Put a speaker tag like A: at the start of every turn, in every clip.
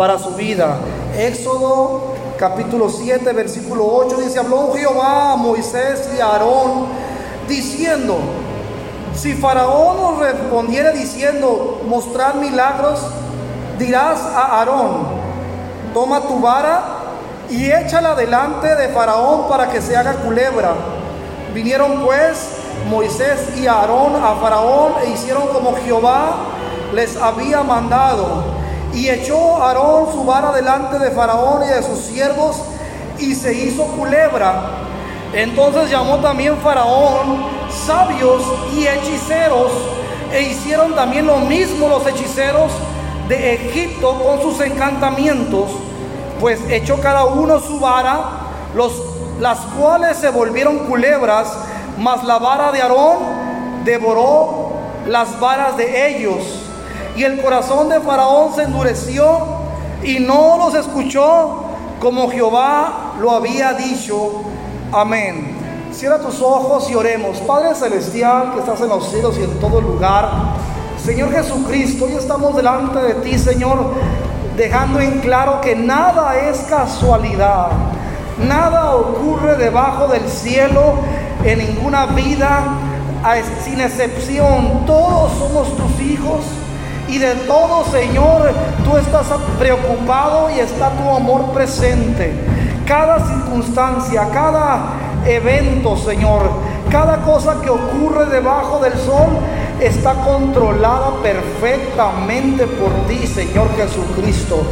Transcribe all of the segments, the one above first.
A: para su vida. Éxodo capítulo 7, versículo 8 dice, habló Jehová a Moisés y a Aarón diciendo, si Faraón os respondiere diciendo, mostrar milagros, dirás a Aarón, toma tu vara y échala delante de Faraón para que se haga culebra. Vinieron pues Moisés y Aarón a Faraón e hicieron como Jehová les había mandado. Y echó Aarón su vara delante de Faraón y de sus siervos y se hizo culebra. Entonces llamó también Faraón sabios y hechiceros e hicieron también lo mismo los hechiceros de Egipto con sus encantamientos, pues echó cada uno su vara, los, las cuales se volvieron culebras, mas la vara de Aarón devoró las varas de ellos. Y el corazón de Faraón se endureció y no los escuchó como Jehová lo había dicho. Amén. Cierra tus ojos y oremos. Padre Celestial que estás en los cielos y en todo lugar. Señor Jesucristo, hoy estamos delante de ti, Señor, dejando en claro que nada es casualidad. Nada ocurre debajo del cielo en ninguna vida, sin excepción. Todos somos tus hijos. Y de todo, Señor, tú estás preocupado y está tu amor presente. Cada circunstancia, cada evento, Señor, cada cosa que ocurre debajo del sol está controlada perfectamente por ti, Señor Jesucristo.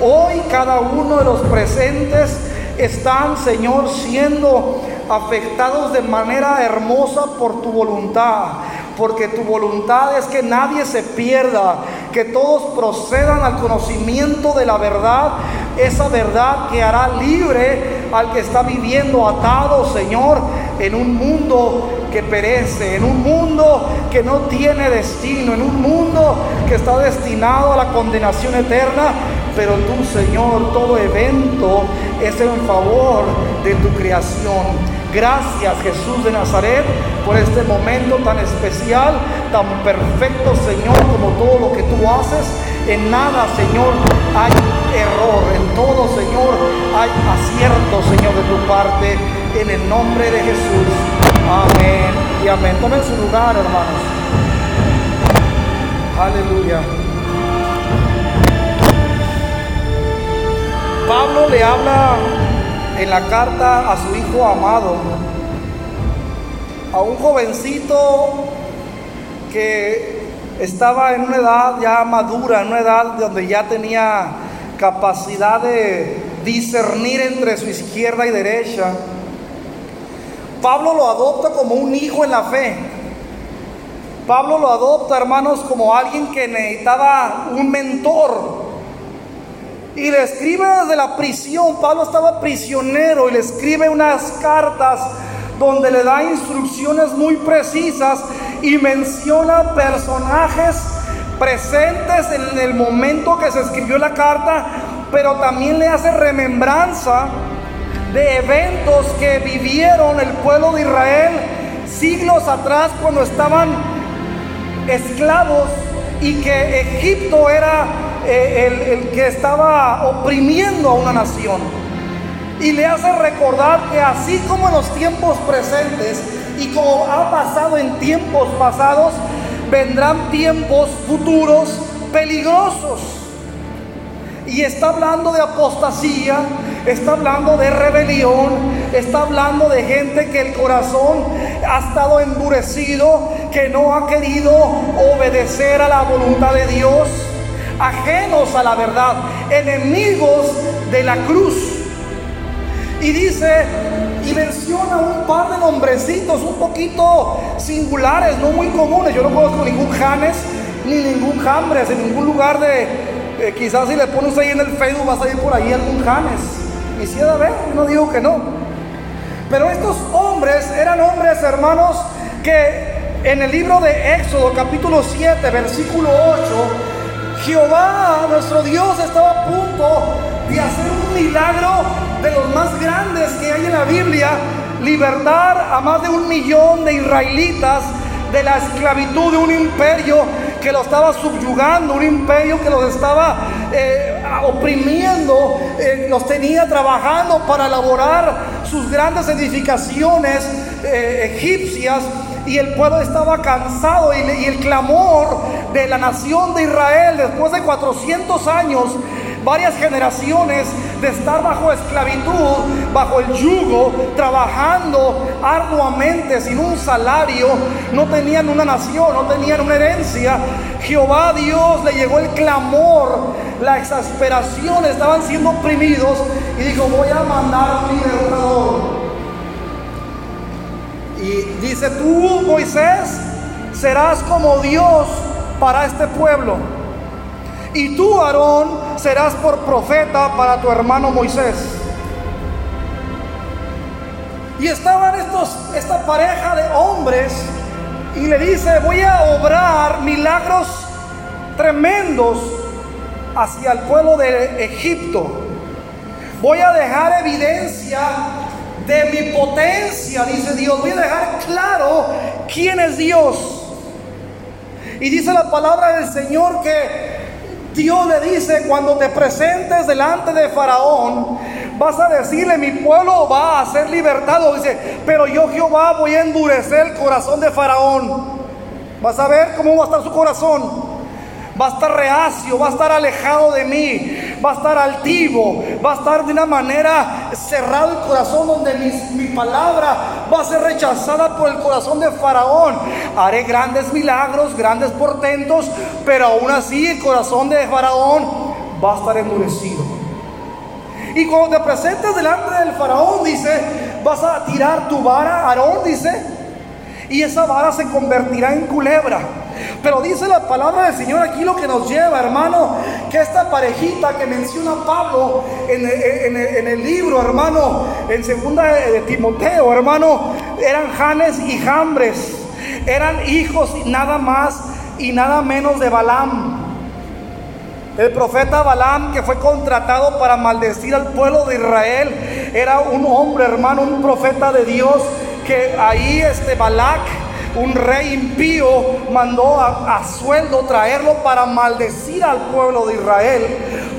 A: Hoy cada uno de los presentes están, Señor, siendo afectados de manera hermosa por tu voluntad porque tu voluntad es que nadie se pierda, que todos procedan al conocimiento de la verdad, esa verdad que hará libre al que está viviendo atado, Señor, en un mundo que perece, en un mundo que no tiene destino, en un mundo que está destinado a la condenación eterna. Pero tú, Señor, todo evento es en favor de tu creación. Gracias Jesús de Nazaret por este momento tan especial, tan perfecto Señor como todo lo que tú haces. En nada Señor hay error, en todo Señor hay acierto Señor de tu parte. En el nombre de Jesús. Amén y amén. Tomen su lugar hermanos. Aleluya. Pablo le habla en la carta a su hijo amado, a un jovencito que estaba en una edad ya madura, en una edad donde ya tenía capacidad de discernir entre su izquierda y derecha. Pablo lo adopta como un hijo en la fe. Pablo lo adopta, hermanos, como alguien que necesitaba un mentor, y le escribe desde la prisión. Pablo estaba prisionero y le escribe unas cartas donde le da instrucciones muy precisas y menciona personajes presentes en el momento que se escribió la carta, pero también le hace remembranza de eventos que vivieron el pueblo de Israel siglos atrás cuando estaban esclavos y que Egipto era eh, el, que estaba oprimiendo a una nación. Y le hace recordar que así como en los tiempos presentes y como ha pasado en tiempos pasados, vendrán tiempos futuros peligrosos. Y está hablando de apostasía, está hablando de rebelión, está hablando de gente que el corazón ha estado endurecido, que no ha querido obedecer a la voluntad de Dios ajenos a la verdad, enemigos de la cruz. Y dice, y menciona un par de nombrecitos un poquito singulares, no muy comunes. Yo no conozco ningún Janes ni ningún Jambres en ningún lugar de, eh, quizás si le pones ahí en el Facebook vas a ir por ahí algún Janes. Quisiera ver, no digo que no. Pero estos hombres eran hombres, hermanos, que en el libro de Éxodo capítulo 7, versículo 8, Jehová, nuestro Dios, estaba a punto de hacer un milagro de los más grandes que hay en la Biblia, libertar a más de un millón de israelitas de la esclavitud de un imperio que lo estaba subyugando, un imperio que los estaba eh, oprimiendo, eh, los tenía trabajando para elaborar sus grandes edificaciones eh, egipcias y el pueblo estaba cansado y, el clamor de la nación de Israel después de 400 años varias generaciones de estar bajo esclavitud, bajo el yugo, trabajando arduamente sin un salario, no tenían una nación, no tenían una herencia. Jehová Dios le llegó el clamor, la exasperación, estaban siendo oprimidos y dijo, voy a mandar a mi libertador. Y dice, tú, Moisés, serás como Dios para este pueblo. Y tú, Aarón, serás por profeta para tu hermano Moisés. Y estaban estos, esta pareja de hombres y le dice, voy a obrar milagros tremendos hacia el pueblo de Egipto. Voy a dejar evidencia de mi potencia, dice Dios. Voy a dejar claro quién es Dios. Y dice la palabra del Señor que Dios le dice, cuando te presentes delante de Faraón, vas a decirle, mi pueblo va a ser libertado. Dice, pero yo Jehová voy a endurecer el corazón de Faraón. Vas a ver cómo va a estar su corazón. Va a estar reacio, va a estar alejado de mí, va a estar altivo, va a estar de una manera cerrado el corazón donde mi, palabra va a ser rechazada por el corazón de Faraón. Haré grandes milagros, grandes portentos, pero aún así el corazón de Faraón va a estar endurecido. Y cuando te presentes delante del Faraón, dice, vas a tirar tu vara, Aarón dice, y esa vara se convertirá en culebra. Pero dice la palabra del Señor aquí lo que nos lleva, hermano, que esta parejita que menciona Pablo en, el libro, hermano, en segunda de Timoteo, hermano, eran Janes y Jambres, eran hijos nada más y nada menos de Balaam. El profeta Balaam, que fue contratado para maldecir al pueblo de Israel, era un hombre, hermano, un profeta de Dios, que ahí este Balac un rey impío mandó a, sueldo traerlo para maldecir al pueblo de Israel.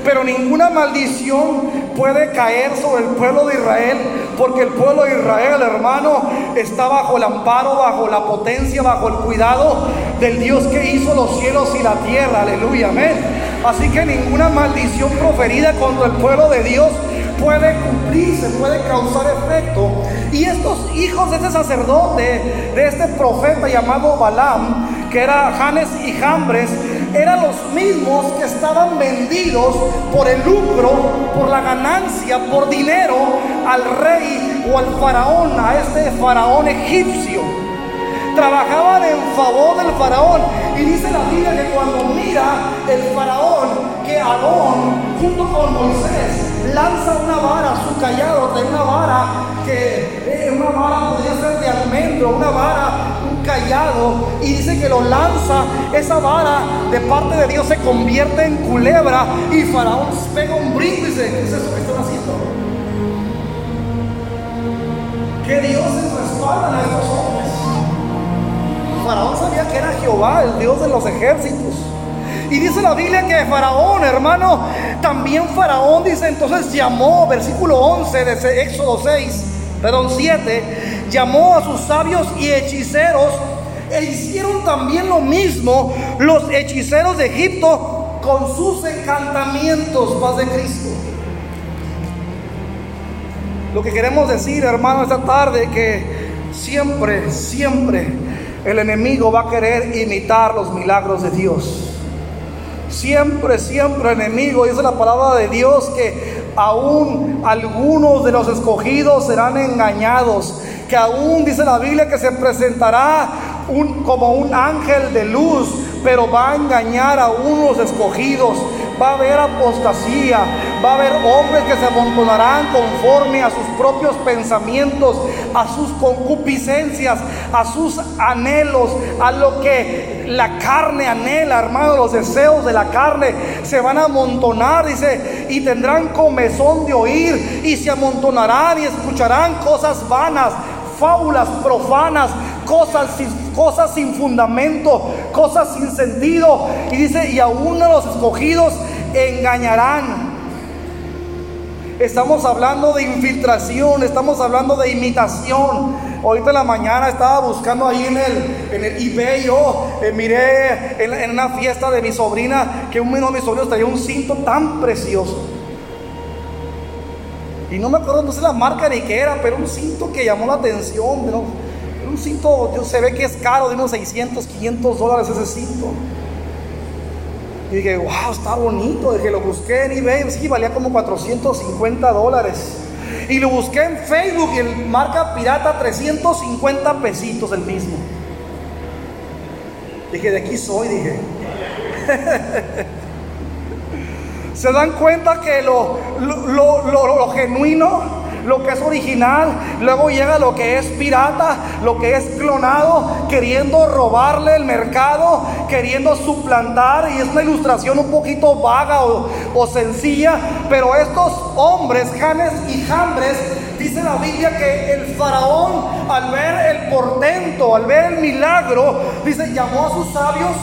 A: Pero ninguna maldición puede caer sobre el pueblo de Israel, porque el pueblo de Israel, hermano, está bajo el amparo, bajo la potencia, bajo el cuidado del Dios que hizo los cielos y la tierra. Aleluya, amén. Así que ninguna maldición proferida contra el pueblo de Dios puede cumplirse, puede causar efecto. Y estos hijos de ese sacerdote, de este profeta llamado Balaam, que era Janes y Jambres, eran los mismos que estaban vendidos por el lucro, por la ganancia, por dinero al rey o al faraón, a este faraón egipcio. Trabajaban en favor del faraón. Y dice la Biblia que cuando mira el faraón que Aarón junto con Moisés lanza una vara, su callado de una vara que eh, una vara podría ser de almendro, una vara, un callado, y dice que lo lanza, esa vara de parte de Dios se convierte en culebra y Faraón pega un brinco y dice, ¿qué es eso que están haciendo? Que Dios se respalda a estos hombres. Faraón sabía que era Jehová, el Dios de los ejércitos. Y dice la Biblia que Faraón, hermano, también Faraón dice entonces llamó, versículo 11 de Éxodo 6, perdón 7, llamó a sus sabios y hechiceros e hicieron también lo mismo los hechiceros de Egipto con sus encantamientos, paz de Cristo. Lo que queremos decir, hermano, esta tarde, que siempre, siempre el enemigo va a querer imitar los milagros de Dios. Siempre, siempre enemigo. Dice la palabra de Dios que aún algunos de los escogidos serán engañados. Que aún dice la Biblia que se presentará como un ángel de luz, pero va a engañar a unos escogidos va a haber apostasía, va a haber hombres que se amontonarán conforme a sus propios pensamientos, a sus concupiscencias, a sus anhelos, a lo que la carne anhela, hermano, los deseos de la carne se van a amontonar, dice, y tendrán comezón de oír y se amontonarán y escucharán cosas vanas, fábulas profanas, cosas sin, cosas sin fundamento, cosas sin sentido. Y dice, y aún a los escogidos engañarán. Estamos hablando de infiltración, estamos hablando de imitación. Ahorita en la mañana estaba buscando ahí en el, en el eBay, yo eh, miré en, una fiesta de mi sobrina que uno de mis sobrinos traía un cinto tan precioso. Y no me acuerdo, no sé la marca ni qué era, pero un cinto que llamó la atención. ¿no? Un cinto, se ve que es caro, de unos 600, 500 dólares ese cinto. Y dije, wow, está bonito. Dije, lo busqué en eBay, sí, valía como 450 dólares. Y lo busqué en Facebook y el marca pirata 350 pesitos el mismo. Dije, de aquí soy, dije. Se dan cuenta que lo, lo, lo genuino lo que es original, luego llega lo que es pirata, lo que es clonado, queriendo robarle el mercado, queriendo suplantar, y es una ilustración un poquito vaga o, sencilla, pero estos hombres, Janes y Jambres, dice la Biblia que el faraón al ver el portento, al ver el milagro, dice, llamó a sus sabios,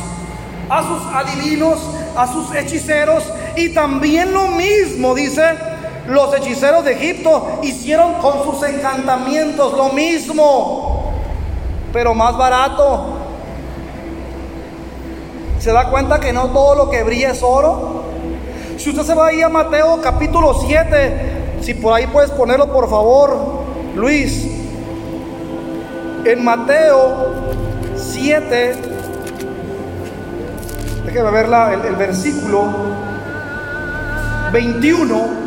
A: a sus adivinos, a sus hechiceros, y también lo mismo, dice, los hechiceros de Egipto hicieron con sus encantamientos lo mismo, pero más barato. ¿Se da cuenta que no todo lo que brilla es oro? Si usted se va ahí a Mateo capítulo 7, si por ahí puedes ponerlo por favor, Luis. En Mateo 7, déjeme ver el, el versículo 21.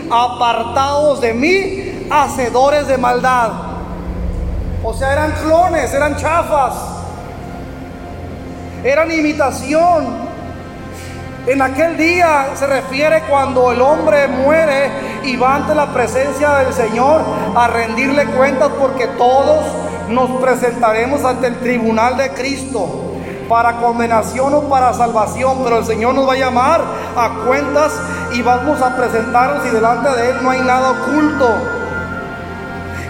A: apartados de mí, hacedores de maldad. O sea, eran clones, eran chafas, eran imitación. En aquel día se refiere cuando el hombre muere y va ante la presencia del Señor a rendirle cuentas porque todos nos presentaremos ante el tribunal de Cristo para condenación o para salvación, pero el Señor nos va a llamar a cuentas y vamos a presentarnos y delante de Él no hay nada oculto.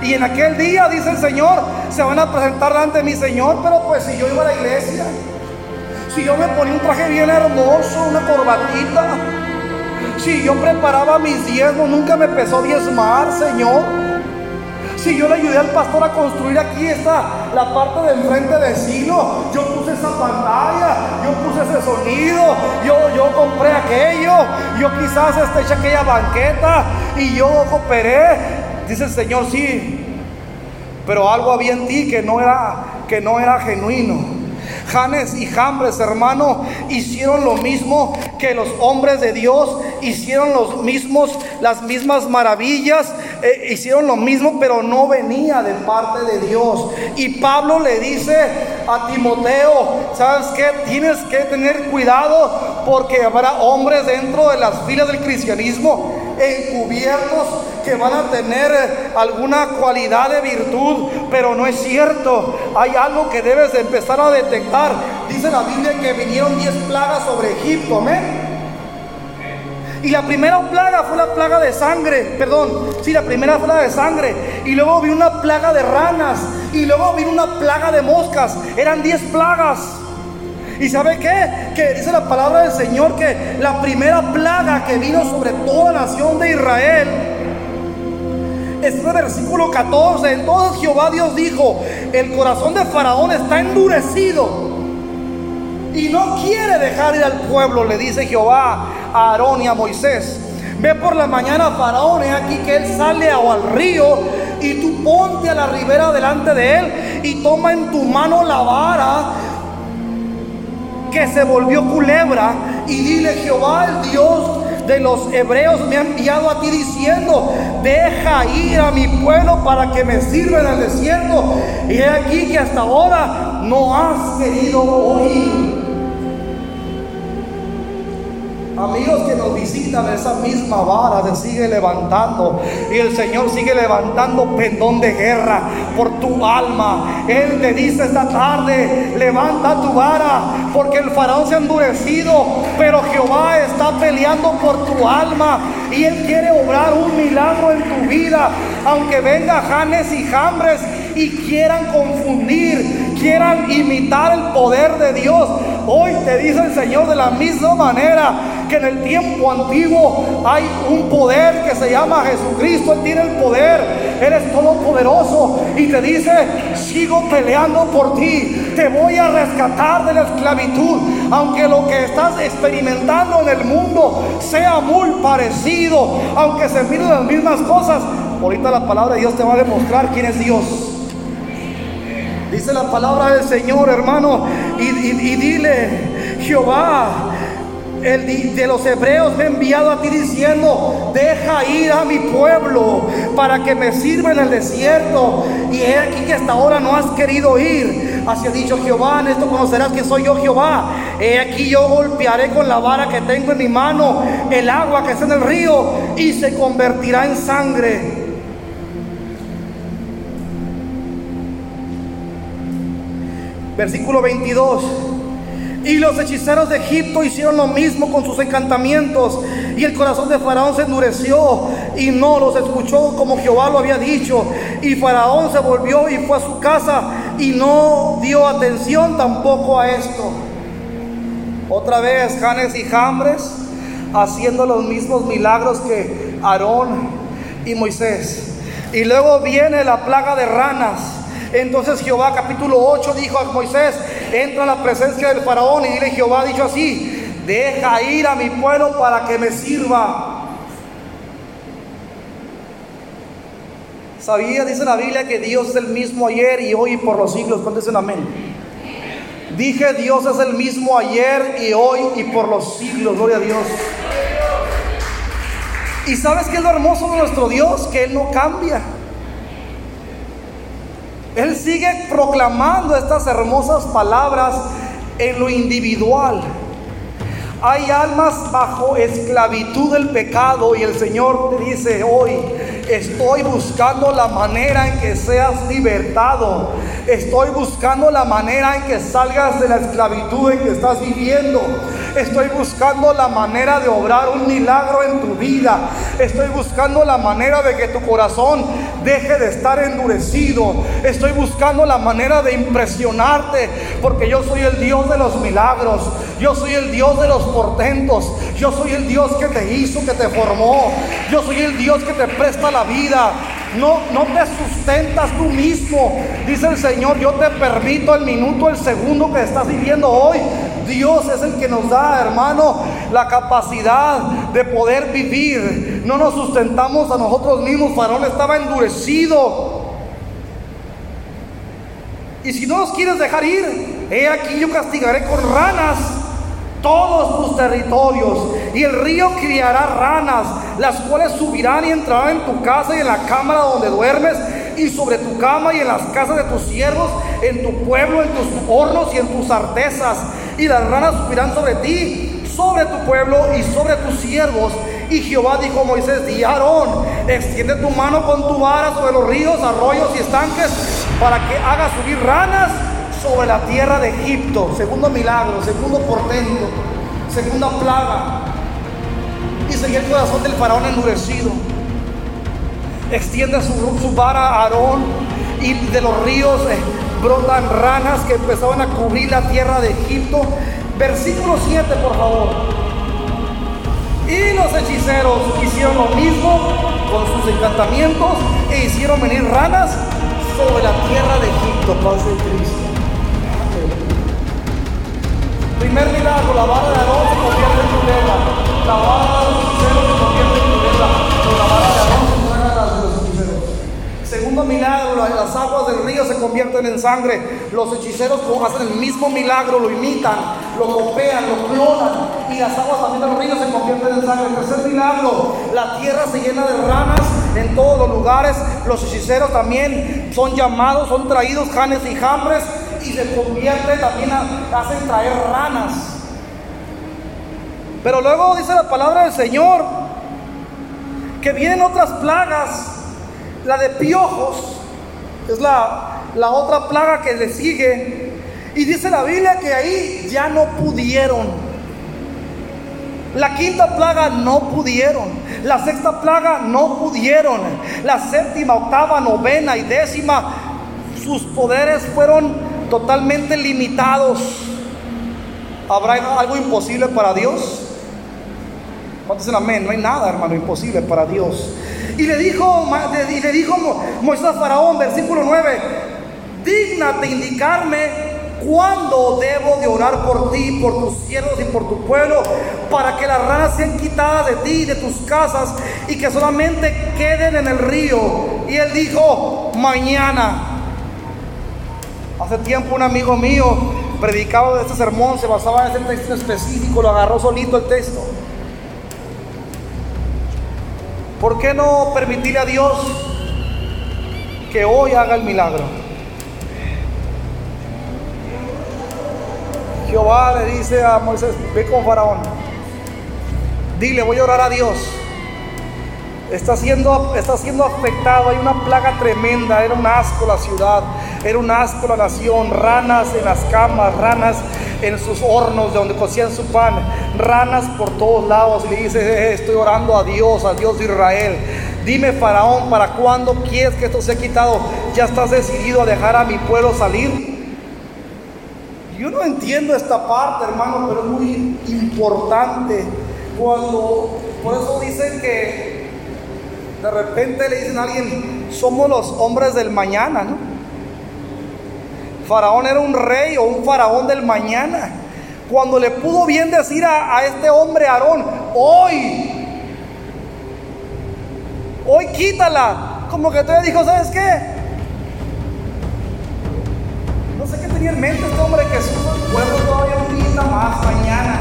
A: Y en aquel día, dice el Señor, se van a presentar delante de mi Señor, pero pues si yo iba a la iglesia, si yo me ponía un traje bien hermoso, una corbatita, si yo preparaba mis diezmos, nunca me pesó diezmar, Señor. Si yo le ayudé al pastor a construir aquí esta, la parte de enfrente de Silo, yo puse esa pantalla, yo puse ese sonido, yo, yo compré aquello, yo quizás este, eché aquella banqueta y yo cooperé. Dice el Señor, sí, pero algo había en ti que no era, que no era genuino. Janes y Jambres, hermano, hicieron lo mismo que los hombres de Dios, hicieron los mismos, las mismas maravillas, eh, hicieron lo mismo, pero no venía de parte de Dios. Y Pablo le dice a Timoteo, ¿sabes qué? Tienes que tener cuidado porque habrá hombres dentro de las filas del cristianismo encubiertos que van a tener eh, alguna cualidad de virtud, pero no es cierto. Hay algo que debes de empezar a detectar. Dice la Biblia que vinieron 10 plagas sobre Egipto, amén. Y la primera plaga fue la plaga de sangre, perdón, sí, la primera fue la de sangre. Y luego vino una plaga de ranas. Y luego vino una plaga de moscas. Eran 10 plagas. ¿Y sabe qué? Que dice la palabra del Señor que la primera plaga que vino sobre toda la nación de Israel es el versículo 14. Entonces Jehová Dios dijo, el corazón de Faraón está endurecido y no quiere dejar ir al pueblo, le dice Jehová a Aarón y a Moisés. Ve por la mañana Faraón, es aquí que él sale al río y tú ponte a la ribera delante de él y toma en tu mano la vara que se volvió culebra y dile Jehová el Dios de los hebreos me ha enviado a ti diciendo, deja ir a mi pueblo para que me sirva en el desierto. Y he aquí que hasta ahora no has querido oír. Amigos que nos visitan, esa misma vara se sigue levantando. Y el Señor sigue levantando pendón de guerra por tu alma. Él te dice esta tarde, levanta tu vara, porque el faraón se ha endurecido, pero Jehová está peleando por tu alma. Y Él quiere obrar un milagro en tu vida, aunque venga Janes y Jambres y quieran confundir, quieran imitar el poder de Dios. Hoy te dice el Señor de la misma manera que en el tiempo antiguo hay un poder que se llama Jesucristo. Él tiene el poder. Eres todopoderoso y te dice, sigo peleando por ti. Te voy a rescatar de la esclavitud. Aunque lo que estás experimentando en el mundo sea muy parecido, aunque se miren las mismas cosas, ahorita la palabra de Dios te va a demostrar quién es Dios. Dice la palabra del Señor, hermano, y, dile, Jehová, el de los hebreos me ha enviado a ti diciendo, deja ir a mi pueblo para que me sirva en el desierto. Y he aquí que hasta ahora no has querido ir. Así ha dicho Jehová, en esto conocerás que soy yo Jehová. He aquí yo golpearé con la vara que tengo en mi mano el agua que está en el río y se convertirá en sangre. Versículo 22. Y los hechiceros de Egipto hicieron lo mismo con sus encantamientos. Y el corazón de Faraón se endureció y no los escuchó como Jehová lo había dicho. Y Faraón se volvió y fue a su casa y no dio atención tampoco a esto. Otra vez Janes y Jambres haciendo los mismos milagros que Aarón y Moisés. Y luego viene la plaga de ranas. Entonces Jehová capítulo 8 dijo a Moisés, entra a la presencia del faraón y dile Jehová ha dicho así, deja ir a mi pueblo para que me sirva. ¿Sabía, dice la Biblia, que Dios es el mismo ayer y hoy y por los siglos? ¿Cuántos dicen amén? Dije, Dios es el mismo ayer y hoy y por los siglos. Gloria a Dios. ¿Y sabes qué es lo hermoso de nuestro Dios? Que Él no cambia. Él sigue proclamando estas hermosas palabras en lo individual. Hay almas bajo esclavitud del pecado y el Señor te dice hoy, estoy buscando la manera en que seas libertado. Estoy buscando la manera en que salgas de la esclavitud en que estás viviendo. Estoy buscando la manera de obrar un milagro en tu vida. Estoy buscando la manera de que tu corazón deje de estar endurecido. Estoy buscando la manera de impresionarte porque yo soy el Dios de los milagros. Yo soy el Dios de los portentos. Yo soy el Dios que te hizo, que te formó. Yo soy el Dios que te presta la vida. No, no te sustentas tú mismo. Dice el Señor, yo te permito el minuto, el segundo que estás viviendo hoy. Dios es el que nos da, hermano, la capacidad de poder vivir. No nos sustentamos a nosotros mismos. Faraón estaba endurecido. Y si no nos quieres dejar ir, he aquí yo castigaré con ranas todos tus territorios, y el río criará ranas, las cuales subirán y entrarán en tu casa y en la cámara donde duermes, y sobre tu cama y en las casas de tus siervos, en tu pueblo, en tus hornos y en tus artesas, y las ranas subirán sobre ti, sobre tu pueblo y sobre tus siervos. Y Jehová dijo a Moisés, di Aarón, extiende tu mano con tu vara sobre los ríos, arroyos y estanques, para que haga subir ranas sobre la tierra de Egipto. Segundo milagro, segundo portento, segunda plaga. Y seguía el corazón del faraón endurecido. Extiende su, vara a Aarón y de los ríos eh, brotan ranas que empezaban a cubrir la tierra de Egipto. Versículo 7, por favor. Y los hechiceros hicieron lo mismo con sus encantamientos e hicieron venir ranas sobre la tierra de Egipto. Paz de Cristo. Primer milagro, la vara de Aarón se convierte en culebra. La vara Segundo milagro, las aguas del río se convierten en sangre. Los hechiceros hacen el mismo milagro, lo imitan, lo copian, lo clonan. Y las aguas también del río se convierten en sangre. Tercer milagro, la tierra se llena de ranas en todos los lugares. Los hechiceros también son llamados, son traídos janes y jambres y se convierte también, hacen traer ranas. Pero luego dice la palabra del Señor que vienen otras plagas, la de piojos, es la, la otra plaga que le sigue. Y dice la Biblia que ahí ya no pudieron. La quinta plaga no pudieron. La sexta plaga no pudieron. La séptima, octava, novena y décima, sus poderes fueron totalmente limitados. ¿Habrá algo imposible para Dios? ¿Cuántos dicen amén? No hay nada, hermano, imposible para Dios. Y le dijo, y le dijo Moisés a Faraón, versículo 9, dignate indicarme cuándo debo de orar por ti, por tus siervos y por tu pueblo, para que las ranas sean quitadas de ti de tus casas y que solamente queden en el río. Y él dijo, mañana. Hace tiempo un amigo mío predicaba de este sermón, se basaba en ese texto específico, lo agarró solito el texto. ¿Por qué no permitirle a Dios que hoy haga el milagro? Jehová le dice a Moisés, ve con Faraón. Dile, voy a orar a Dios. Está siendo, está siendo afectado, hay una plaga tremenda, era un asco la ciudad, era un asco la nación, ranas en las camas, ranas en sus hornos de donde cocían su pan, ranas por todos lados. Y le dice, eh, estoy orando a Dios, a Dios de Israel. Dime, Faraón, ¿para cuándo quieres que esto sea quitado? ¿Ya estás decidido a dejar a mi pueblo salir? Yo no entiendo esta parte, hermano, pero es muy importante. Cuando, por eso dicen que de repente le dicen a alguien, somos los hombres del mañana, ¿no? Faraón era un rey o un faraón del mañana. Cuando le pudo bien decir a, este hombre Aarón, hoy, hoy quítala. Como que todavía dijo, ¿sabes qué? No sé qué tenía en mente este hombre que supo el pueblo todavía un día más mañana.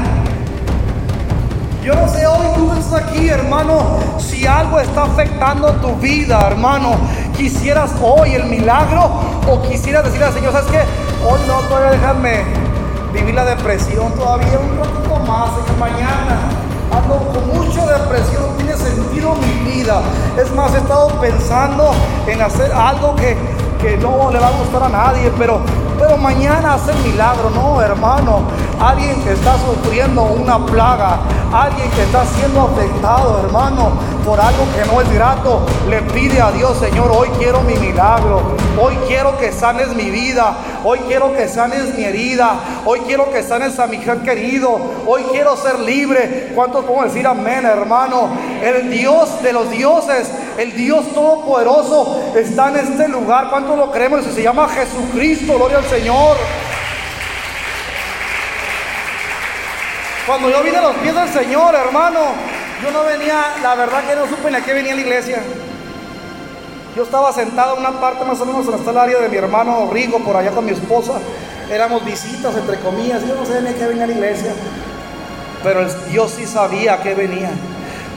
A: Yo no sé hoy tú estás aquí, hermano, si algo está afectando tu vida, hermano. Quisieras hoy el milagro o quisieras decirle al Señor, ¿sabes qué? Hoy no, todavía déjame vivir la depresión todavía un ratito más, que mañana ando con mucha depresión, tiene sentido mi vida. Es más, he estado pensando en hacer algo que, que no le va a gustar a nadie, pero pero mañana hace milagro, no, hermano. Alguien que está sufriendo una plaga, alguien que está siendo afectado, hermano, por algo que no es grato, le pide a Dios, Señor, hoy quiero mi milagro, hoy quiero que sanes mi vida, hoy quiero que sanes mi herida, hoy quiero que sanes a mi hija querido, hoy quiero ser libre. ¿Cuántos podemos decir amén, hermano? El Dios de los dioses, el Dios todopoderoso está en este lugar. ¿Cuántos lo creemos? Se llama Jesucristo, gloria al Señor. Cuando yo vine a los pies del Señor, hermano, yo no venía, la verdad que no supe ni a qué venía la iglesia. Yo estaba sentado en una parte más o menos en el área de mi hermano Rigo, por allá con mi esposa. Éramos visitas, entre comillas. Yo no sé ni a qué venía la iglesia. Pero Dios sí sabía a qué venía.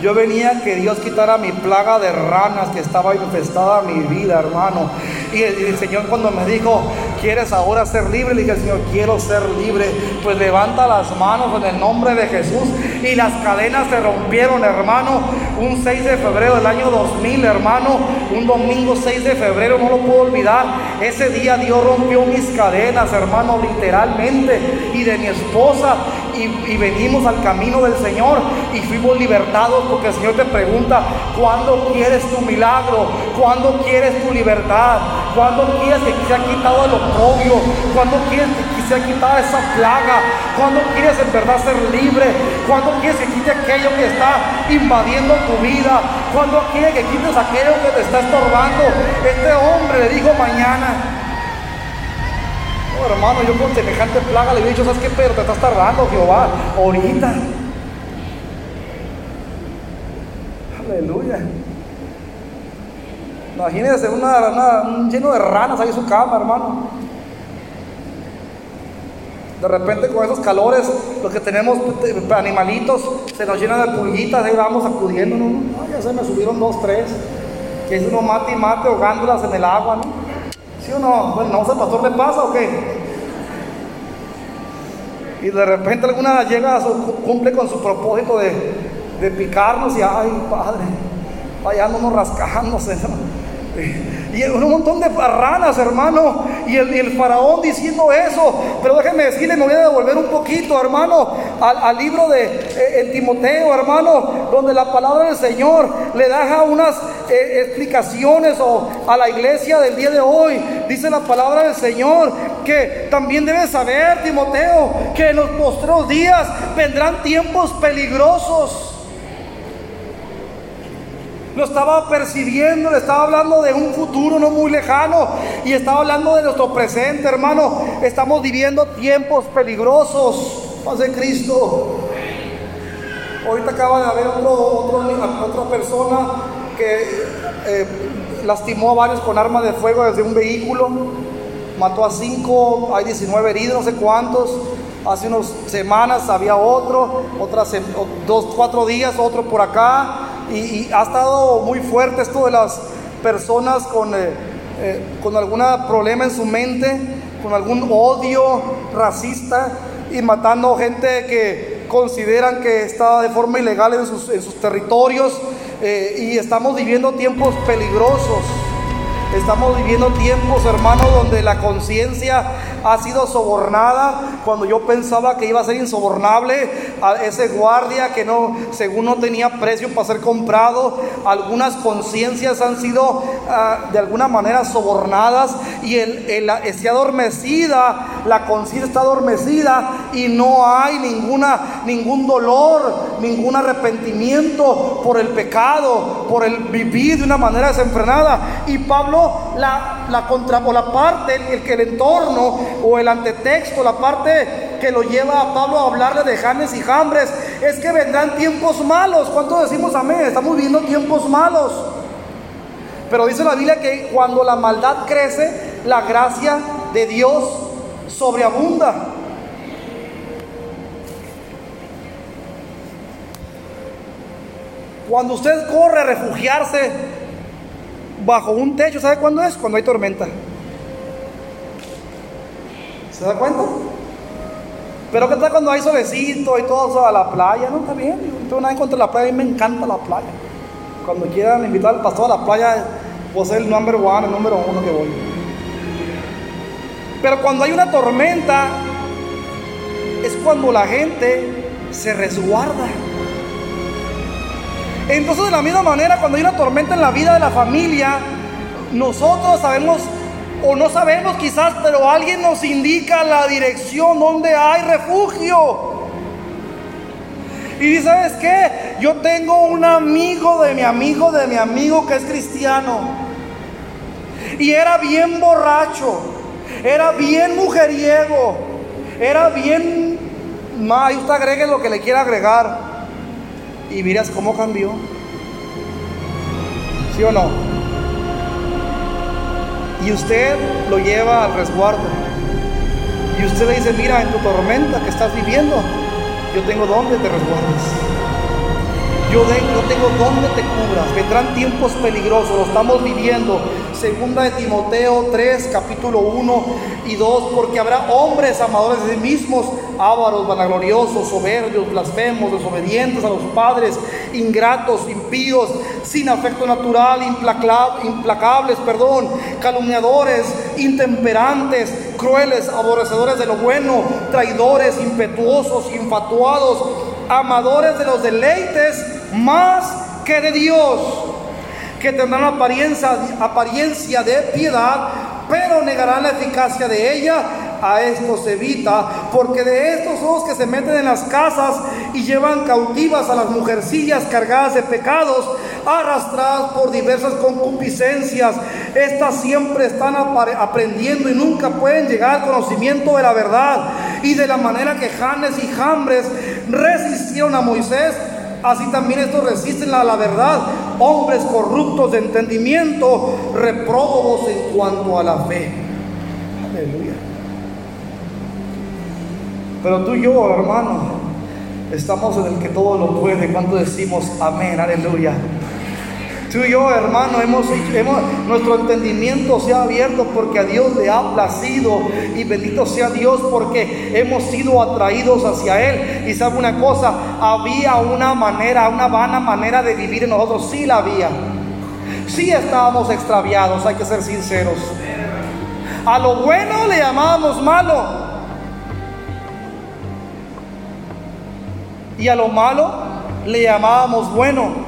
A: Yo venía que Dios quitara mi plaga de ranas que estaba infestada mi vida, hermano. Y el, Señor cuando me dijo, ¿quieres ahora ser libre? Le dije, Señor, quiero ser libre. Pues levanta las manos en el nombre de Jesús. Y las cadenas se rompieron, hermano. Un 6 de febrero del año 2000, hermano. Un domingo 6 de febrero, no lo puedo olvidar. Ese día Dios rompió mis cadenas, hermano, literalmente. Y de mi esposa. Y, venimos al camino del Señor. Y fuimos libertados porque el Señor te pregunta, ¿cuándo quieres tu milagro? ¿Cuándo quieres tu libertad? ¿Cuándo quieres que se ha quitado el oprobio? ¿Cuándo quieres que se ha quitado esa plaga? ¿Cuándo quieres en verdad ser libre? ¿Cuándo quieres que quite aquello que está invadiendo tu vida? ¿Cuándo quieres que quites aquello que te está estorbando? Este hombre le dijo mañana. Hermano, yo con semejante plaga le he dicho, ¿sabes qué, Pero Te estás tardando, Jehová, ahorita. Aleluya. Imagínense una, un lleno de ranas ahí en su cama, hermano. De repente con esos calores, los que tenemos animalitos, se nos llenan de pulguitas, ahí vamos acudiendo, ¿no? ya se me subieron dos, tres. Que es uno mate y mate ahogándolas en el agua, ¿no? ¿Sí o no? Bueno, ¿no el pastor le pasa o qué? y de repente alguna llega a su, cumple con su propósito de, picarnos y ay padre, vayándonos rascándose. Y un montón de ranas, hermano. Y el, faraón diciendo eso. Pero déjenme decirle, me voy a devolver un poquito, hermano, al, libro de eh, Timoteo, hermano, donde la palabra del Señor le da unas eh, explicaciones o a la iglesia del día de hoy. Dice la palabra del Señor que también debes saber, Timoteo, que en los postreros días vendrán tiempos peligrosos. Lo estaba percibiendo, le estaba hablando de un futuro no muy lejano y estaba hablando de nuestro presente, hermano. Estamos viviendo tiempos peligrosos. Paz de Cristo. Ahorita acaba de haber otro, otra persona que eh, lastimó a varios con arma de fuego desde un vehículo. Mató a cinco, hay 19 heridos, no sé cuántos. Hace unas semanas había otro, otras dos, cuatro días, otro por acá y, ha estado muy fuerte esto de las personas con, eh, eh, con algún problema en su mente, con algún odio racista y matando gente que consideran que está de forma ilegal en sus, en sus territorios eh, y estamos viviendo tiempos peligrosos. Estamos viviendo tiempos, hermanos, donde la conciencia ha sido sobornada cuando yo pensaba que iba a ser insobornable a ese guardia que no, según no tenía precio para ser comprado. Algunas conciencias han sido ah, de alguna manera sobornadas y el, el, está adormecida, la conciencia está adormecida y no hay ninguna, ningún dolor, ningún arrepentimiento por el pecado, por el vivir de una manera desenfrenada. Y Pablo la, la, contra, o la parte, el, que el entorno o el antetexto, la parte que lo lleva a Pablo a hablarle de Janes y Jambres, es que vendrán tiempos malos. ¿Cuánto decimos amén? Estamos viviendo tiempos malos. Pero dice la Biblia que cuando la maldad crece, la gracia de Dios sobreabunda. Cuando usted corre a refugiarse bajo un techo, ¿sabe cuándo es? Cuando hay tormenta. ¿Se da cuenta? Pero ¿qué tal cuando hay solecito y todo a la playa? No, está bien. No tengo nada contra la playa, a mí me encanta la playa. Cuando quieran invitar al pastor a la playa, pues es el number one, el número uno que voy. Pero cuando hay una tormenta, es cuando la gente se resguarda. Entonces de la misma manera, cuando hay una tormenta en la vida de la familia, nosotros sabemos o no sabemos quizás, pero alguien nos indica la dirección donde hay refugio. Y ¿sabes qué? Yo tengo un amigo de mi amigo de mi amigo que es cristiano. Y era bien borracho, era bien mujeriego, era bien... Ma, y usted agregue lo que le quiera agregar y miras cómo cambió. ¿Sí o no? Y usted lo lleva al resguardo. Y usted le dice, mira, en tu tormenta que estás viviendo, yo tengo donde te resguardes. Yo, tengo donde te cubras. Vendrán tiempos peligrosos, lo estamos viviendo. Segunda de Timoteo 3, capítulo 1 y 2, porque habrá hombres amadores de sí mismos, ávaros, vanagloriosos, soberbios, blasfemos, desobedientes a los padres, ingratos, impíos, sin afecto natural, implacables, perdón, calumniadores, intemperantes, crueles, aborrecedores de lo bueno, traidores, impetuosos, infatuados, amadores de los deleites más que de Dios, que tendrán apariencia, de piedad, pero negarán la eficacia de ella. A esto se evita, porque de estos son los que se meten en las casas y llevan cautivas a las mujercillas cargadas de pecados, arrastradas por diversas concupiscencias. Estas siempre están aprendiendo y nunca pueden llegar al conocimiento de la verdad. Y de la manera que Janes y Jambres resistieron a Moisés, así también estos resisten a la verdad, hombres corruptos de entendimiento, reprobos en cuanto a la fe. Aleluya. Pero tú y yo, hermano, estamos en el que todo lo puede. Cuando decimos amén, aleluya. Tú y yo, hermano, hemos, hemos, nuestro entendimiento se ha abierto porque a Dios le ha placido. Y bendito sea Dios porque hemos sido atraídos hacia Él. Y sabe una cosa, había una manera, una vana manera de vivir en nosotros. Sí la había. Sí estábamos extraviados, hay que ser sinceros. A lo bueno le llamábamos malo. Y a lo malo le llamábamos bueno.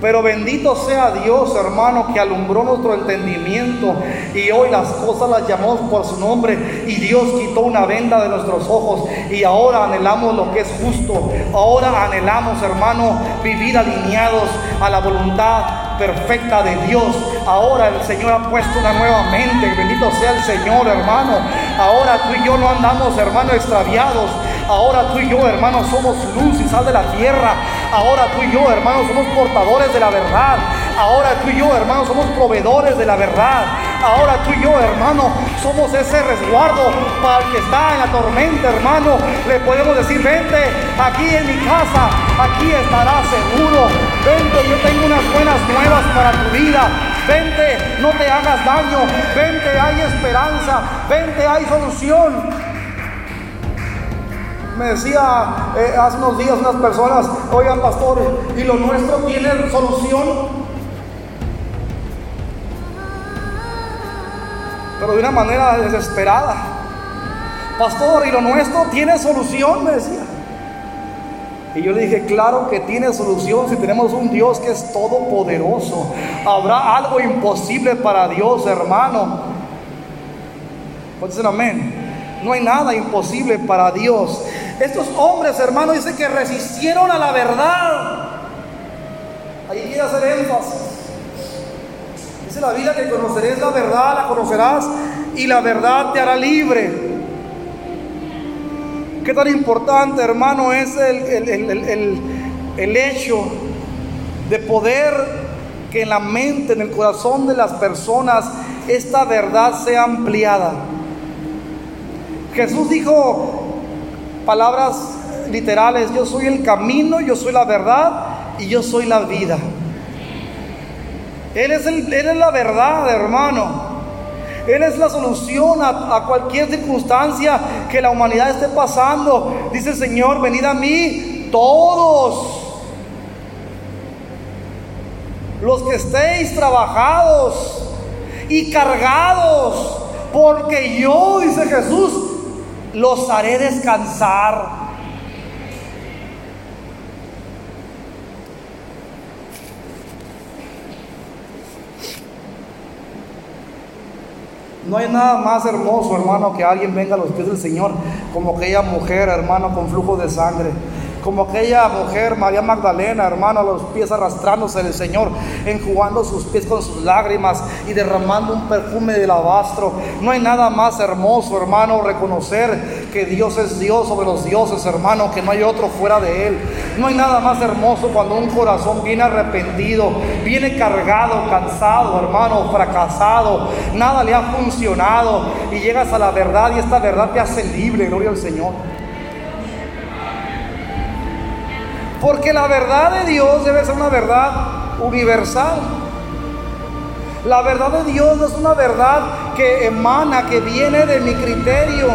A: Pero bendito sea Dios, hermano, que alumbró nuestro entendimiento y hoy las cosas las llamamos por su nombre y Dios quitó una venda de nuestros ojos y ahora anhelamos lo que es justo. Ahora anhelamos, hermano, vivir alineados a la voluntad perfecta de Dios. Ahora el Señor ha puesto una nueva mente. Bendito sea el Señor, hermano. Ahora tú y yo no andamos, hermano, extraviados. Ahora tú y yo, hermano, somos luz y sal de la tierra. Ahora tú y yo, hermano, somos portadores de la verdad. Ahora tú y yo, hermano, somos proveedores de la verdad. Ahora tú y yo, hermano, somos ese resguardo para el que está en la tormenta, hermano. Le podemos decir, vente aquí en mi casa, aquí estarás seguro. Vente, yo tengo unas buenas nuevas para tu vida. Vente, no te hagas daño. Vente, hay esperanza. Vente, hay solución. Me decía eh, hace unos días unas personas, oigan pastor, ¿y lo nuestro tiene solución? Pero de una manera desesperada. Pastor, ¿y lo nuestro tiene solución? Me decía. Y yo le dije, claro que tiene solución si tenemos un Dios que es todopoderoso. Habrá algo imposible para Dios, hermano. Pues amén. No hay nada imposible para Dios. Estos hombres, hermanos, dicen que resistieron a la verdad. Ahí quiere hacer énfasis. Dice la vida que conoceréis la verdad, la conocerás y la verdad te hará libre. Qué tan importante, hermano, es el, el, el hecho de poder que en la mente, en el corazón de las personas, esta verdad sea ampliada. Jesús dijo, palabras literales, yo soy el camino, yo soy la verdad y yo soy la vida. Él es, el, él es la verdad, hermano. Él es la solución a, a, cualquier circunstancia que la humanidad esté pasando. Dice el Señor, venid a mí todos. Los que estéis trabajados y cargados. Porque yo, dice Jesús, los haré descansar. No hay nada más hermoso, hermano, que alguien venga a los pies del Señor, como aquella mujer, hermano, con flujo de sangre como aquella mujer, María Magdalena, hermano, los pies arrastrándose del Señor, enjugando sus pies con sus lágrimas y derramando un perfume de alabastro. No hay nada más hermoso, hermano, reconocer que Dios es Dios sobre los dioses, hermano, que no hay otro fuera de Él. No hay nada más hermoso cuando un corazón viene arrepentido, viene cargado, cansado, hermano, fracasado, nada le ha funcionado y llegas a la verdad y esta verdad te hace libre, gloria al Señor. Porque la verdad de Dios debe ser una verdad universal. La verdad de Dios no es una verdad que emana, que viene de mi criterio,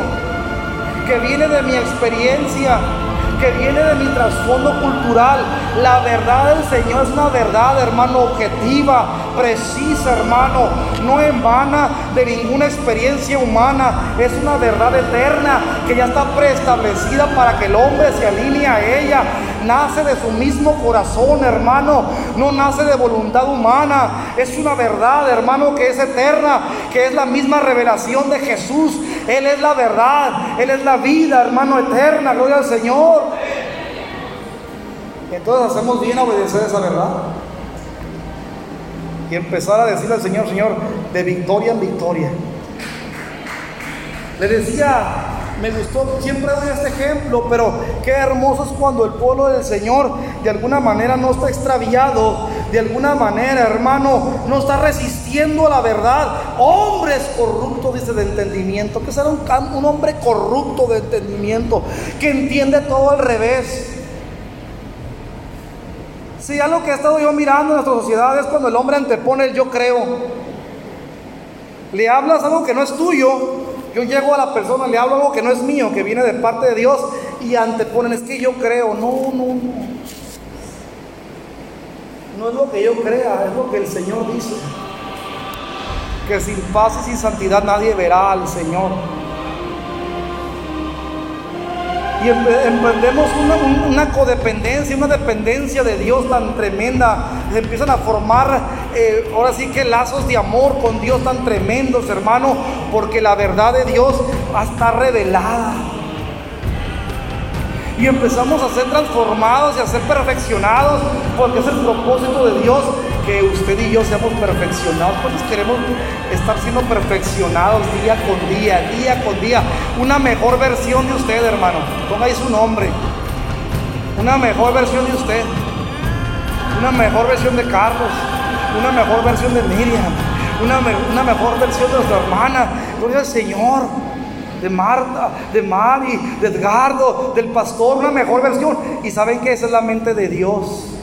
A: que viene de mi experiencia, que viene de mi trasfondo cultural. La verdad del Señor es una verdad, hermano, objetiva, precisa, hermano, no emana de ninguna experiencia humana. Es una verdad eterna que ya está preestablecida para que el hombre se alinee a ella. Nace de su mismo corazón, hermano. No nace de voluntad humana. Es una verdad, hermano, que es eterna, que es la misma revelación de Jesús. Él es la verdad, Él es la vida, hermano, eterna. Gloria al Señor. Entonces hacemos bien obedecer esa verdad. Y empezar a decirle al Señor, Señor, de victoria en victoria. Le decía, me gustó, siempre doy este ejemplo, pero qué hermoso es cuando el pueblo del Señor de alguna manera no está extraviado, de alguna manera, hermano, no está resistiendo a la verdad. Hombres corruptos, dice, de entendimiento. Que será un, hombre corrupto de entendimiento, que entiende todo al revés Si algo que he estado yo mirando en nuestra sociedad es cuando el hombre antepone el yo creo. Le hablas algo que no es tuyo. Yo llego a la persona, le hablo algo que no es mío, que viene de parte de Dios y anteponen, es que yo creo. No, no, no. No es lo que yo crea, es lo que el Señor dice. Que sin paz y sin santidad nadie verá al Señor. Y emprendemos una, codependencia, una dependencia de Dios tan tremenda. Se empiezan a formar eh, ahora sí que lazos de amor con Dios tan tremendos, hermano, porque la verdad de Dios está revelada. Y empezamos a ser transformados y a ser perfeccionados, porque es el propósito de Dios que usted y yo seamos perfeccionados. Pues queremos estar siendo perfeccionados día con día, día con día. Una mejor versión de usted, hermano. Ponga ahí su nombre. Una mejor versión de usted. Una mejor versión de Carlos. Una mejor versión de Miriam. Una, una mejor versión de nuestra hermana. Gloria al Señor de Marta, de Mari, de Edgardo, del pastor, una mejor versión. Y saben que esa es la mente de Dios.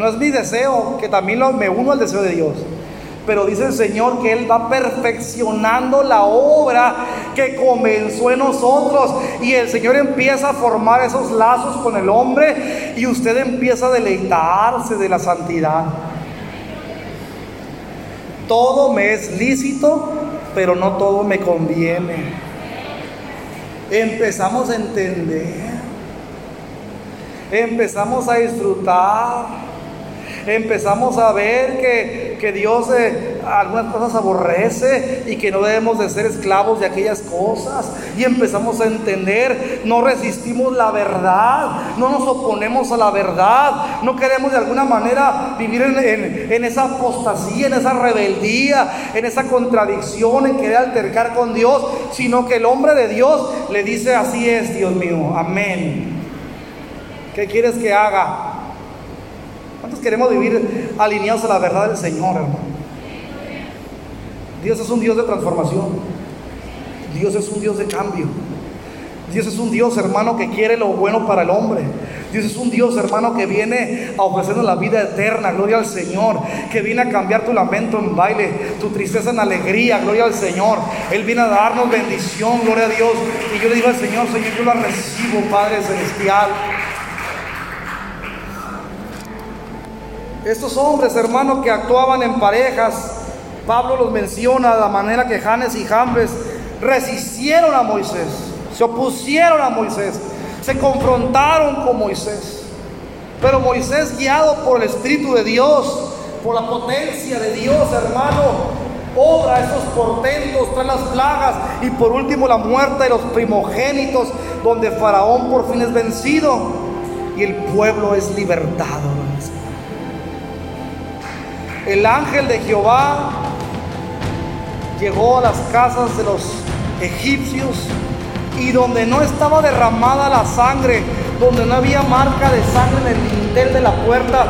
A: No es mi deseo, que también me uno al deseo de Dios. Pero dice el Señor que Él va perfeccionando la obra que comenzó en nosotros. Y el Señor empieza a formar esos lazos con el hombre y usted empieza a deleitarse de la santidad. Todo me es lícito, pero no todo me conviene. Empezamos a entender. Empezamos a disfrutar empezamos a ver que, Dios eh, algunas cosas aborrece y que no debemos de ser esclavos de aquellas cosas. Y empezamos a entender, no resistimos la verdad, no nos oponemos a la verdad, no queremos de alguna manera vivir en, en esa apostasía, en esa rebeldía, en esa contradicción, en querer altercar con Dios, sino que el hombre de Dios le dice, así es, Dios mío, amén. ¿Qué quieres que haga? ¿Cuántos queremos vivir alineados a la verdad del Señor, hermano? Dios es un Dios de transformación. Dios es un Dios de cambio. Dios es un Dios, hermano, que quiere lo bueno para el hombre. Dios es un Dios, hermano, que viene a ofrecernos la vida eterna, gloria al Señor, que viene a cambiar tu lamento en baile, tu tristeza en alegría, gloria al Señor. Él viene a darnos bendición, gloria a Dios. Y yo le digo al Señor, Señor, yo la recibo, Padre Celestial. Estos hombres, hermanos, que actuaban en parejas, Pablo los menciona de la manera que Janes y Jambres resistieron a Moisés, se opusieron a Moisés, se confrontaron con Moisés. Pero Moisés, guiado por el Espíritu de Dios, por la potencia de Dios, hermano, obra esos portentos, trae las plagas y por último la muerte de los primogénitos, donde Faraón por fin es vencido y el pueblo es libertado el ángel de Jehová llegó a las casas de los egipcios y donde no estaba derramada la sangre, donde no había marca de sangre en el dintel de la puerta,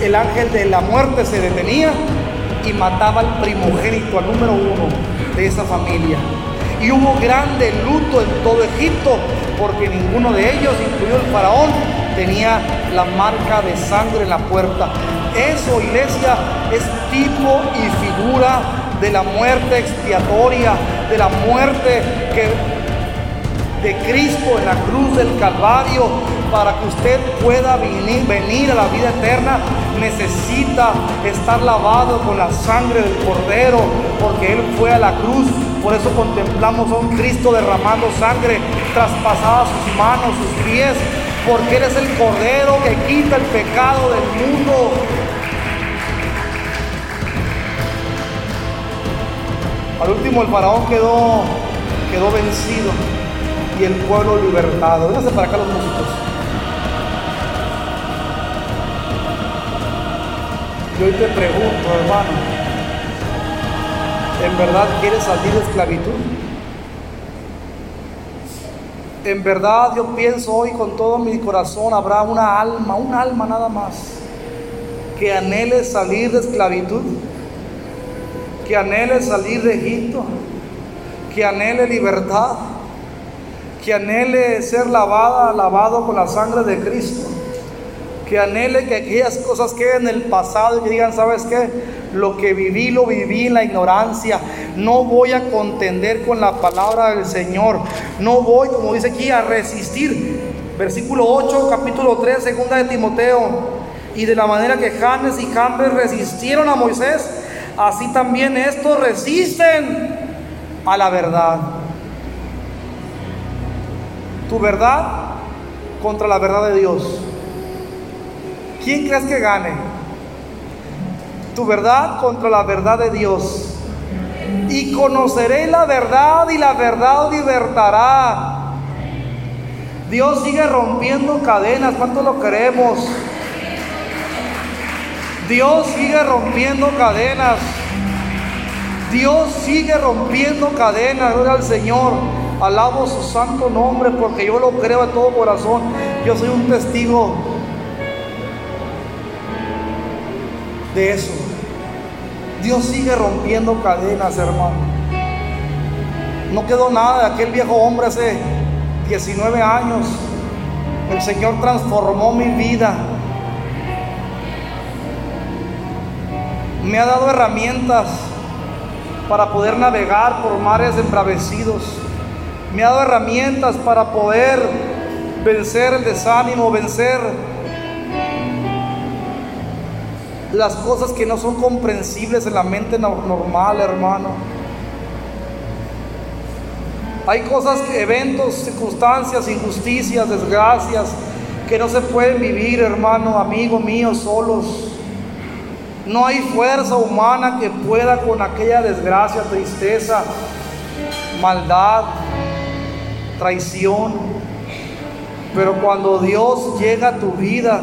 A: el ángel de la muerte se detenía y mataba al primogénito, al número uno de esa familia. Y hubo grande luto en todo Egipto, porque ninguno de ellos, incluido el faraón, tenía la marca de sangre en la puerta. Eso, iglesia, es tipo y figura de la muerte expiatoria, de la muerte que, de Cristo en la cruz del Calvario. Para que usted pueda venir, venir a la vida eterna, necesita estar lavado con la sangre del Cordero, porque Él fue a la cruz. Por eso contemplamos a un Cristo derramando sangre, traspasada sus manos, sus pies, porque Él es el Cordero que quita el pecado del mundo. Al último el faraón quedó, quedó vencido y el pueblo libertado. Vénganse para acá los músicos. Y hoy te pregunto, hermano, ¿en verdad quieres salir de esclavitud? En verdad yo pienso hoy con todo mi corazón, habrá una alma, un alma nada más, que anhele salir de esclavitud que anhele salir de Egipto, que anhele libertad, que anhele ser lavada, lavado con la sangre de Cristo. que anhele que aquellas cosas queden en el pasado y que digan, ¿sabes qué? Lo que viví, lo viví en la ignorancia. No voy a contender con la palabra del Señor. No voy, como dice aquí, a resistir. Versículo 8, capítulo 3, segunda de Timoteo. Y de la manera que Janes y Jambres resistieron a Moisés, así también estos resisten a la verdad. Tu verdad contra la verdad de Dios. ¿Quién crees que gane? Tu verdad contra la verdad de Dios. Y conoceré la verdad y la verdad libertará. Dios sigue rompiendo cadenas. ¿Cuánto lo queremos? Dios sigue rompiendo cadenas. Dios sigue rompiendo cadenas. Gloria al Señor. Alabo su santo nombre porque yo lo creo de todo corazón. Yo soy un testigo de eso. Dios sigue rompiendo cadenas, hermano. No quedó nada de aquel viejo hombre hace 19 años. El Señor transformó mi vida. Me ha dado herramientas para poder navegar por mares embravecidos. Me ha dado herramientas para poder vencer el desánimo, vencer las cosas que no son comprensibles en la mente normal, hermano. Hay cosas, eventos, circunstancias, injusticias, desgracias que no se pueden vivir, hermano, amigo mío, solos. No hay fuerza humana que pueda con aquella desgracia, tristeza, maldad, traición. Pero cuando Dios llega a tu vida,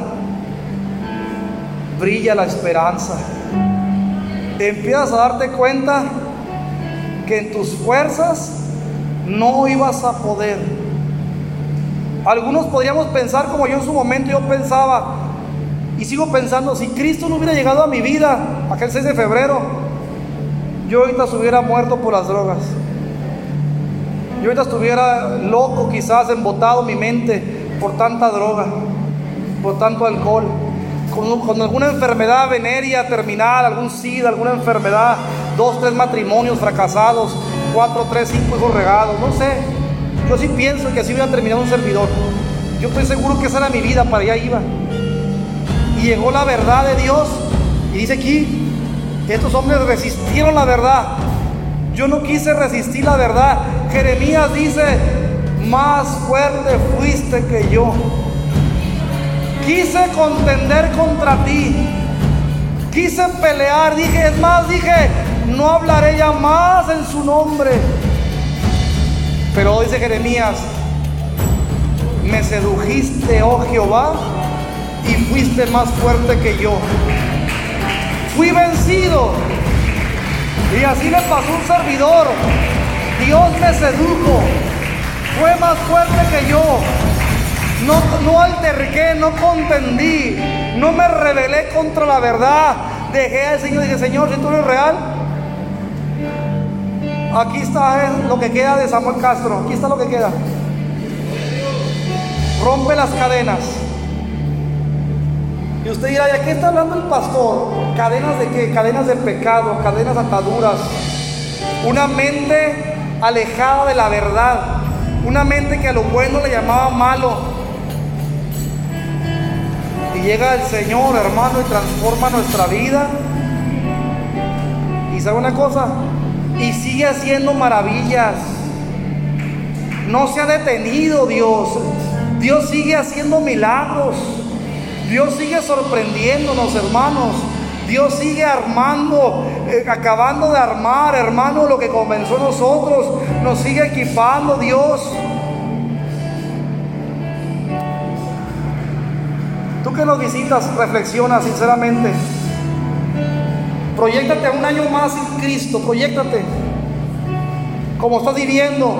A: brilla la esperanza. Empiezas a darte cuenta que en tus fuerzas no ibas a poder. Algunos podríamos pensar como yo en su momento yo pensaba, y sigo pensando, si Cristo no hubiera llegado a mi vida aquel 6 de febrero, yo ahorita estuviera muerto por las drogas. Yo ahorita estuviera loco, quizás embotado mi mente por tanta droga, por tanto alcohol con, alguna enfermedad venérea terminal, algún SIDA, alguna enfermedad, dos, tres matrimonios fracasados, cuatro, tres, cinco hijos regados, no sé. Yo sí pienso que así hubiera terminado un servidor. Yo estoy seguro que esa era mi vida, para allá iba. Y llegó la verdad de Dios. Y dice aquí, estos hombres resistieron la verdad. Yo no quise resistir la verdad. Jeremías dice, más fuerte fuiste que yo. Quise contender contra ti. Quise pelear. Dije, es más, dije, no hablaré ya más en su nombre. Pero dice Jeremías, me sedujiste, oh Jehová, y fuiste más fuerte que yo. Fui vencido. Y así le pasó un servidor. Dios me sedujo. Fue más fuerte que yo. No, no alterqué, no contendí, no me rebelé contra la verdad. Dejé al Señor y dije, Señor, si tú eres real, aquí está eh, lo que queda de Samuel Castro, aquí está lo que queda. Rompe las cadenas. Y usted dirá, ¿de qué está hablando el pastor? ¿Cadenas de qué? Cadenas de pecado, cadenas ataduras. Una mente alejada de la verdad. Una mente que a lo bueno le llamaba malo llega el Señor, hermano, y transforma nuestra vida. Y sabe una cosa, y sigue haciendo maravillas. No se ha detenido Dios. Dios sigue haciendo milagros. Dios sigue sorprendiéndonos, hermanos. Dios sigue armando, eh, acabando de armar, hermano, lo que comenzó nosotros. Nos sigue equipando Dios. Tú que nos visitas, reflexiona sinceramente. Proyectate a un año más sin Cristo, proyectate. Como estás viviendo,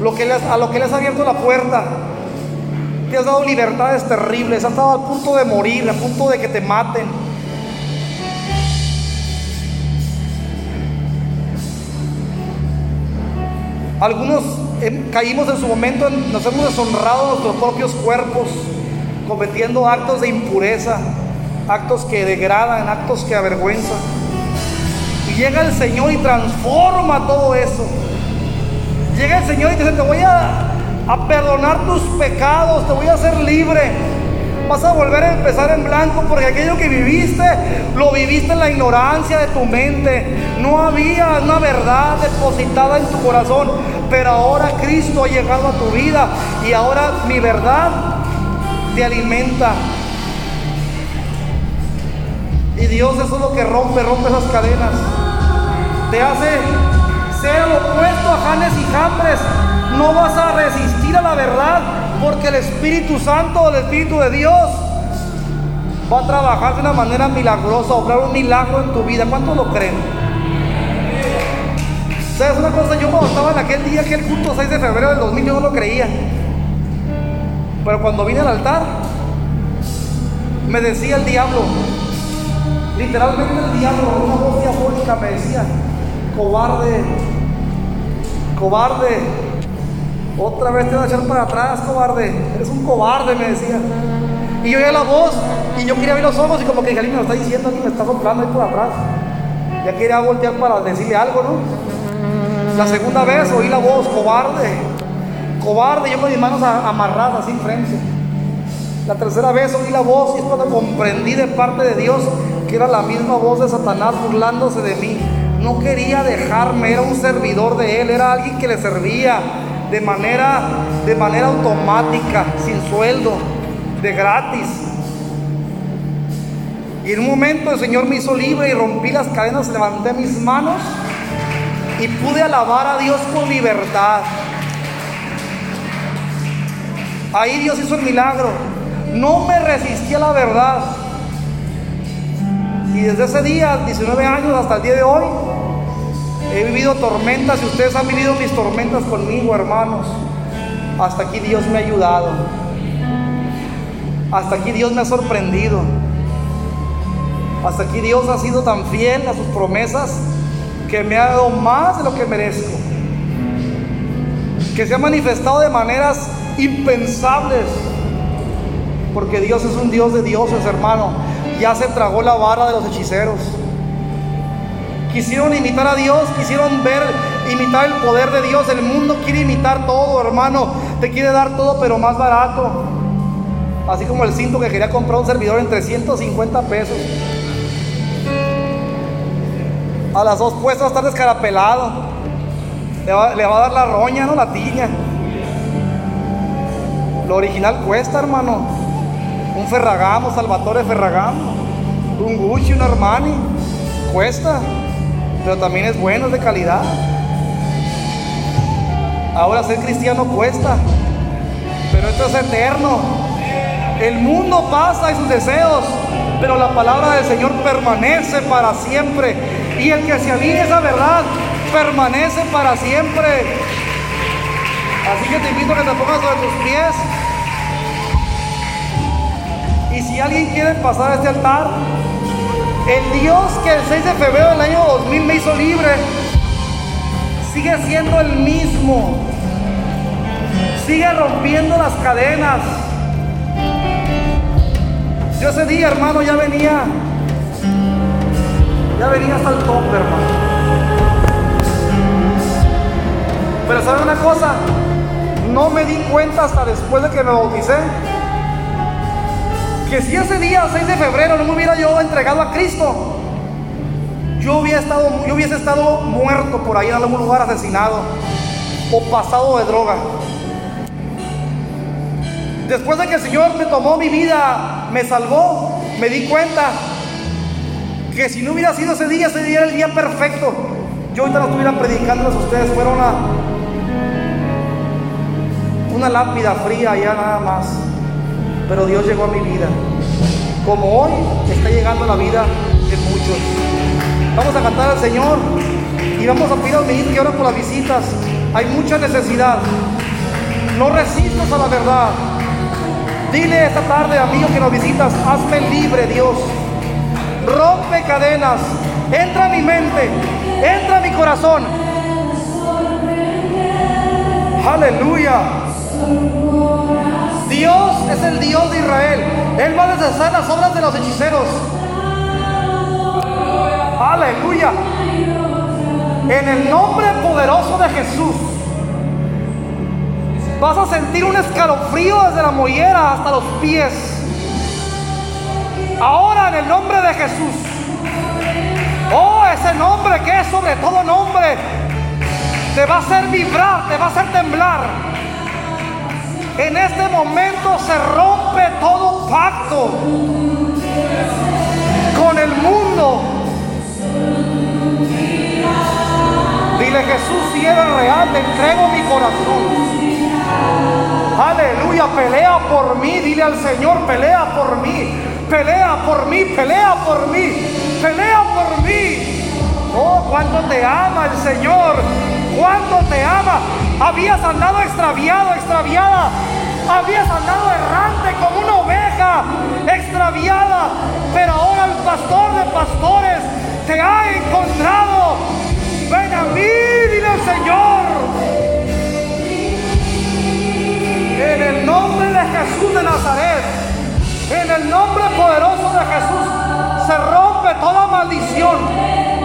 A: lo que a lo que le has abierto la puerta. Te has dado libertades terribles, has estado al punto de morir, a punto de que te maten. Algunos caímos en su momento, nos hemos deshonrado nuestros propios cuerpos cometiendo actos de impureza, actos que degradan, actos que avergüenzan. Y llega el Señor y transforma todo eso. Llega el Señor y dice, te voy a, a perdonar tus pecados, te voy a hacer libre. Vas a volver a empezar en blanco porque aquello que viviste, lo viviste en la ignorancia de tu mente. No había una verdad depositada en tu corazón. Pero ahora Cristo ha llegado a tu vida y ahora mi verdad te alimenta. Y Dios eso es lo que rompe, rompe esas cadenas. Te hace ser opuesto a Janes y Jambres. No vas a resistir a la verdad porque el Espíritu Santo, el Espíritu de Dios, va a trabajar de una manera milagrosa, obrar un milagro en tu vida. ¿Cuántos lo creen? ¿Sabes una cosa? Yo cuando estaba en aquel día, aquel culto 6 de febrero del 2000, yo no lo creía. Pero cuando vine al altar, me decía el diablo, literalmente el diablo, una voz diabólica me decía, cobarde, cobarde, otra vez te voy a echar para atrás, cobarde, eres un cobarde, me decía. Y yo oía la voz y yo quería ver los ojos y como que dije, alguien me lo está diciendo, alguien me está soplando ahí por atrás. Ya quería voltear para decirle algo, ¿no? La segunda vez oí la voz, cobarde, cobarde, yo con mis manos amarradas así frente. La tercera vez oí la voz y es cuando comprendí de parte de Dios que era la misma voz de Satanás burlándose de mí. No quería dejarme, era un servidor de él, era alguien que le servía de manera, de manera automática, sin sueldo, de gratis. Y en un momento el Señor me hizo libre y rompí las cadenas, levanté mis manos y pude alabar a Dios con libertad. Ahí Dios hizo el milagro. No me resistí a la verdad. Y desde ese día, 19 años hasta el día de hoy, he vivido tormentas y ustedes han vivido mis tormentas conmigo, hermanos. Hasta aquí Dios me ha ayudado. Hasta aquí Dios me ha sorprendido. Hasta aquí Dios ha sido tan fiel a sus promesas que me ha dado más de lo que merezco. Que se ha manifestado de maneras impensables. Porque Dios es un Dios de dioses, hermano. Ya se tragó la vara de los hechiceros. Quisieron imitar a Dios, quisieron ver, imitar el poder de Dios. El mundo quiere imitar todo, hermano. Te quiere dar todo, pero más barato. Así como el cinto que quería comprar un servidor en 350 pesos. A las dos puestas estar descarapelado. Le va, le va a dar la roña, ¿no? La tiña. Lo original cuesta, hermano. Un Ferragamo, Salvatore Ferragamo. Un Gucci, un Armani. Cuesta. Pero también es bueno, es de calidad. Ahora ser cristiano cuesta. Pero esto es eterno. El mundo pasa y sus deseos. Pero la palabra del Señor permanece para siempre. Y el que se avive esa verdad permanece para siempre. Así que te invito a que te pongas sobre tus pies. Y si alguien quiere pasar a este altar, el Dios que el 6 de febrero del año 2000 me hizo libre, sigue siendo el mismo. Sigue rompiendo las cadenas. Yo ese día, hermano, ya venía. Ya venía hasta el tope, hermano. Pero ¿sabe una cosa? No me di cuenta hasta después de que me bauticé. Que si ese día, 6 de febrero, no me hubiera yo entregado a Cristo, yo, hubiera estado, yo hubiese estado muerto por ahí en algún lugar asesinado o pasado de droga. Después de que el Señor me tomó mi vida, me salvó, me di cuenta que si no hubiera sido ese día, ese día era el día perfecto. Yo ahorita no estuviera predicándoles a ustedes, fuera una, una lápida fría ya nada más. Pero Dios llegó a mi vida. Como hoy está llegando la vida de muchos. Vamos a cantar al Señor y vamos a pedir al ministro que ahora por las visitas. Hay mucha necesidad. No resistas a la verdad. Dile esta tarde, amigo que nos visitas, hazme libre, Dios. Rompe cadenas. Entra a mi mente. Entra a mi corazón. Aleluya. Dios es el Dios de Israel. Él va a deshacer las obras de los hechiceros. Aleluya. En el nombre poderoso de Jesús. Vas a sentir un escalofrío desde la mollera hasta los pies. Ahora en el nombre de Jesús. Oh, ese nombre que es sobre todo nombre. Te va a hacer vibrar, te va a hacer temblar. En este momento se rompe todo pacto con el mundo. Dile Jesús, si eres real, te entrego mi corazón. Aleluya, pelea por mí, dile al Señor, pelea por mí, pelea por mí, pelea por mí, pelea por mí. Oh, cuánto te ama el Señor, cuánto te ama. Habías andado extraviado, extraviada, habías andado errante como una oveja extraviada, pero ahora el pastor de pastores te ha encontrado. Ven a mí, dile al Señor. En el nombre de Jesús de Nazaret, en el nombre poderoso de Jesús, se rompe toda maldición.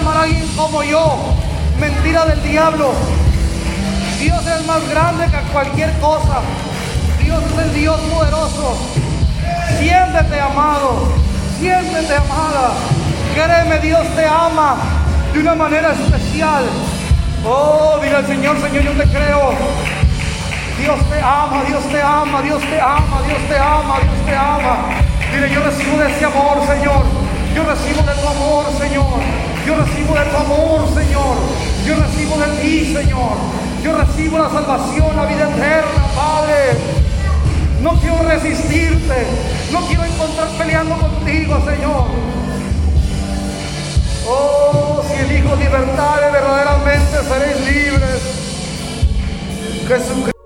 A: Amar a alguien como yo. Mentira del diablo. Dios es más grande que cualquier cosa. Dios es el Dios poderoso. Siéntete amado. Siéntete amada. Créeme, Dios te ama de una manera especial. Oh, dile al Señor, Señor, yo te creo. Dios te ama, Dios te ama, Dios te ama, Dios te ama, Dios te ama. Dile, yo recibo de ese amor, Señor. Yo recibo de tu amor, Señor. Yo recibo de tu amor, Señor. Yo recibo de ti, Señor. Yo recibo la salvación, la vida eterna, Padre. No quiero resistirte. No quiero encontrar peleando contigo, Señor. Oh, si elijo libertad, verdaderamente seréis libres. Jesucristo.